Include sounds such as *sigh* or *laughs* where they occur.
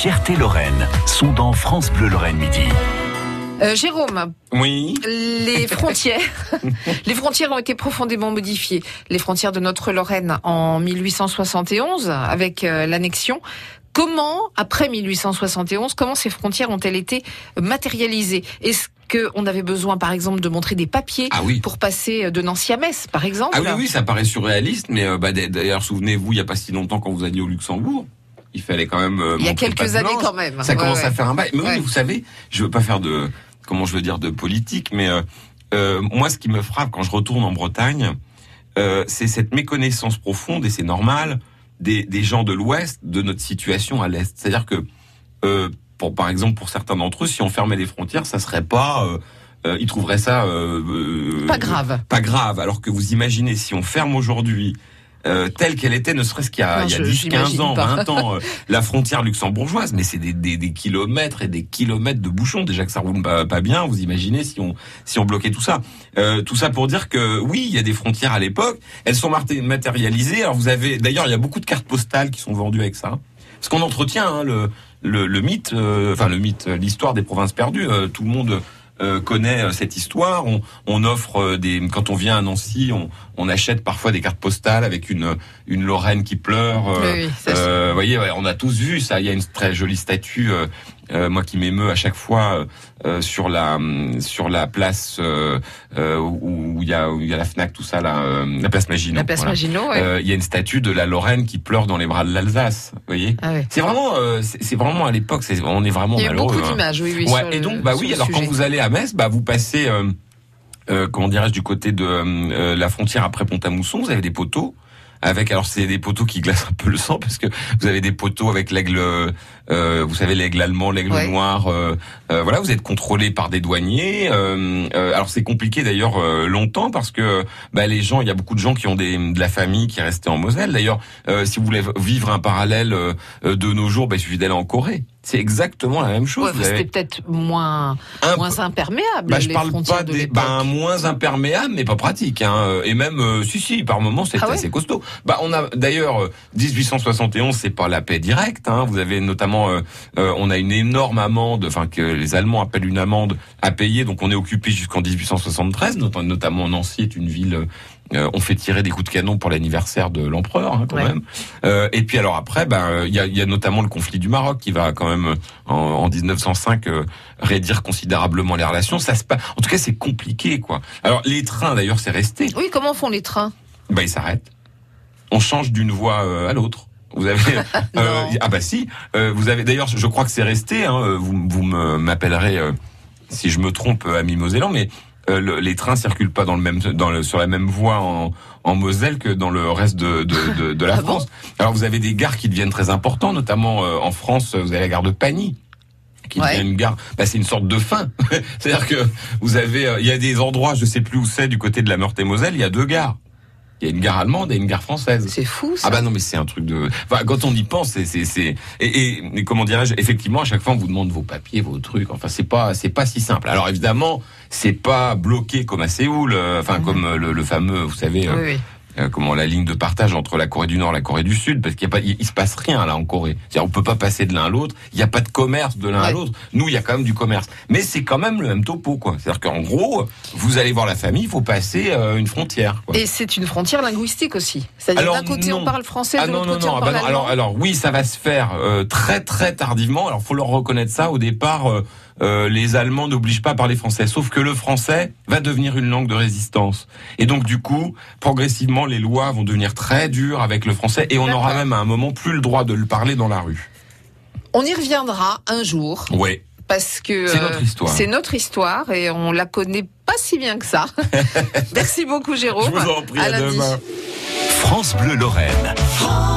fiertés Lorraine sont dans France Bleu Lorraine Midi. Euh, Jérôme, Oui. les *laughs* frontières, *laughs* les frontières ont été profondément modifiées. Les frontières de notre Lorraine en 1871 avec euh, l'annexion. Comment, après 1871, comment ces frontières ont-elles été matérialisées? Est-ce qu'on avait besoin, par exemple, de montrer des papiers Ah oui. pour passer de Nancy à Metz, par exemple? Ah oui, oui, ça paraît surréaliste, mais euh, bah, d'ailleurs, souvenez-vous, il n'y a pas si longtemps quand vous alliez au Luxembourg, il fallait quand même. euh, Il y a quelques années quand même. Ça Ouais, commence ouais. à faire un bail. Mais Ouais. oui, vous savez, je veux pas faire de, comment je veux dire, de politique, mais euh, euh, moi, ce qui me frappe quand je retourne en Bretagne, c'est cette méconnaissance profonde, et c'est normal, des, des gens de l'Ouest de notre situation à l'Est. C'est-à-dire que, pour, par exemple, pour certains d'entre eux, si on fermait les frontières, ça serait pas... Euh, ils trouveraient ça... euh, euh, Pas grave. pas grave. Alors que vous imaginez, si on ferme aujourd'hui, euh, telle qu'elle était, ne serait-ce qu'il y a, Non, il y a je- 10, 15 j'imagine ans, pas. 20 ans, euh, *laughs* la frontière luxembourgeoise, mais c'est des, des, des kilomètres et des kilomètres de bouchons. Déjà que ça roule pas, pas bien, vous imaginez si on, si on bloquait tout ça. Euh, tout ça pour dire que oui, il y a des frontières à l'époque, elles sont matérialisées. Alors vous avez, d'ailleurs, il y a beaucoup de cartes postales qui sont vendues avec ça. Parce qu'on entretient hein, le, le, le mythe, euh, enfin le mythe, l'histoire des provinces perdues. Euh, tout le monde euh, connaît euh, cette histoire. On, on offre euh, des, quand on vient à Nancy, on, on achète parfois des cartes postales avec une une Lorraine qui pleure. euh, Oui, ça, euh, vous voyez, on a tous vu ça. Il y a une très jolie statue, moi qui m'émeut à chaque fois euh, euh, sur la hum, sur la place euh, euh, où il y a où il y a la Fnac, tout ça là, euh, la place Maginot. La place voilà. Maginot, ouais. Euh, Il y a une statue de la Lorraine qui pleure dans les bras de l'Alsace. Vous voyez. Ah ouais. C'est vraiment, euh, c'est vraiment à l'époque, on est vraiment Il y a eu malheureux. beaucoup hein. d'images, oui, oui. Ouais, et donc, bah oui, alors quand vous allez à Metz, bah vous passez, euh, euh, comment dirais-je, du côté de euh, la frontière après Pont-à-Mousson, vous avez des poteaux. Avec alors c'est des poteaux qui glacent un peu le sang parce que vous avez des poteaux avec l'aigle, euh, vous savez l'aigle allemand, l'aigle Ouais. noir, euh, euh, voilà vous êtes contrôlé par des douaniers. euh, euh, alors c'est compliqué d'ailleurs euh, longtemps parce que bah, les gens, il y a beaucoup de gens qui ont des, de la famille qui est restée en Moselle. D'ailleurs, euh, si vous voulez vivre un parallèle de nos jours, bah, il suffit d'aller en Corée. C'est exactement la même chose. Ouais, C'était peut-être moins, moins imperméable. bah, je les parle pas de des ben, moins imperméable, mais pas pratique. Hein. Euh, Et même, euh, si, si, par moments, c'est Ah ouais assez costaud. Bah, on a d'ailleurs euh, 1871, c'est pas la paix directe. Hein. Vous avez notamment, euh, euh, on a une énorme amende, enfin que les Allemands appellent une amende à payer. Donc, on est occupé jusqu'en 1873. Not- Notamment, Nancy est une ville. Euh, on fait tirer des coups de canon pour l'anniversaire de l'empereur, hein, quand Ouais. même. Euh, et puis alors après, ben euh, il y, a, y a notamment le conflit du Maroc qui va quand même euh, en, en 1905 euh, raidir considérablement les relations. Ça se passe. En tout cas, c'est compliqué, quoi. Alors les trains, d'ailleurs, c'est resté. Oui, comment font les trains? Ben ils s'arrêtent. On change d'une voie euh, à l'autre. Vous avez *laughs* Non. ah bah si. Euh, vous avez d'ailleurs, je crois que c'est resté. Hein, euh, vous vous m'appellerez euh, si je me trompe, euh, ami Mosellan, mais euh, le- les trains circulent pas dans le même dans le, sur la même voie en, en Moselle que dans le reste de, de, de, de la Ah bon France. Alors vous avez des gares qui deviennent très importantes, notamment euh, en France, vous avez la gare de Pagny qui Ouais. devient une gare, bah, c'est une sorte de fin. *laughs* C'est-à-dire que vous avez, euh, il y a des endroits, je sais plus où c'est, du côté de la Meurthe-et-Moselle, il y a deux gares. Il y a une gare allemande et une gare française. C'est fou, ça. Ah bah non mais c'est un truc de. Enfin, quand on y pense, c'est c'est c'est et, et, et comment dirais-je Effectivement, à chaque fois on vous demande vos papiers, vos trucs. Enfin, c'est pas c'est pas si simple. Alors évidemment, c'est pas bloqué comme à Séoul. euh, Enfin, Mhm. comme euh, le, le fameux, vous savez, euh, Oui, oui. Euh, comment la ligne de partage entre la Corée du Nord et la Corée du Sud, parce qu'il y a pas, il, il se passe rien là en Corée. C'est-à-dire, on peut pas passer de l'un à l'autre. Il n'y a pas de commerce de l'un à l'autre. Nous, il y a quand même du commerce, mais c'est quand même le même topo, quoi. C'est-à-dire qu'en gros, vous allez voir la famille, il faut passer euh, une frontière. Quoi. Et c'est une frontière linguistique aussi. C'est-à-dire d'un côté non. on parle français, Ah de l'autre non côté non, on ah bah parle non, alors alors oui ça va se faire euh, très très tardivement alors faut leur reconnaître ça au départ euh, euh, les Allemands n'obligent pas à parler français sauf que le français va devenir une langue de résistance et donc du coup progressivement les lois vont devenir très dures avec le français et on aura même à un moment plus le droit de le parler dans la rue On y reviendra un jour ouais parce que C'est euh, notre histoire. C'est notre histoire et on la connaît pas si bien que ça. *laughs* Merci beaucoup Jérôme. je vous en prie À demain France Bleu Lorraine. France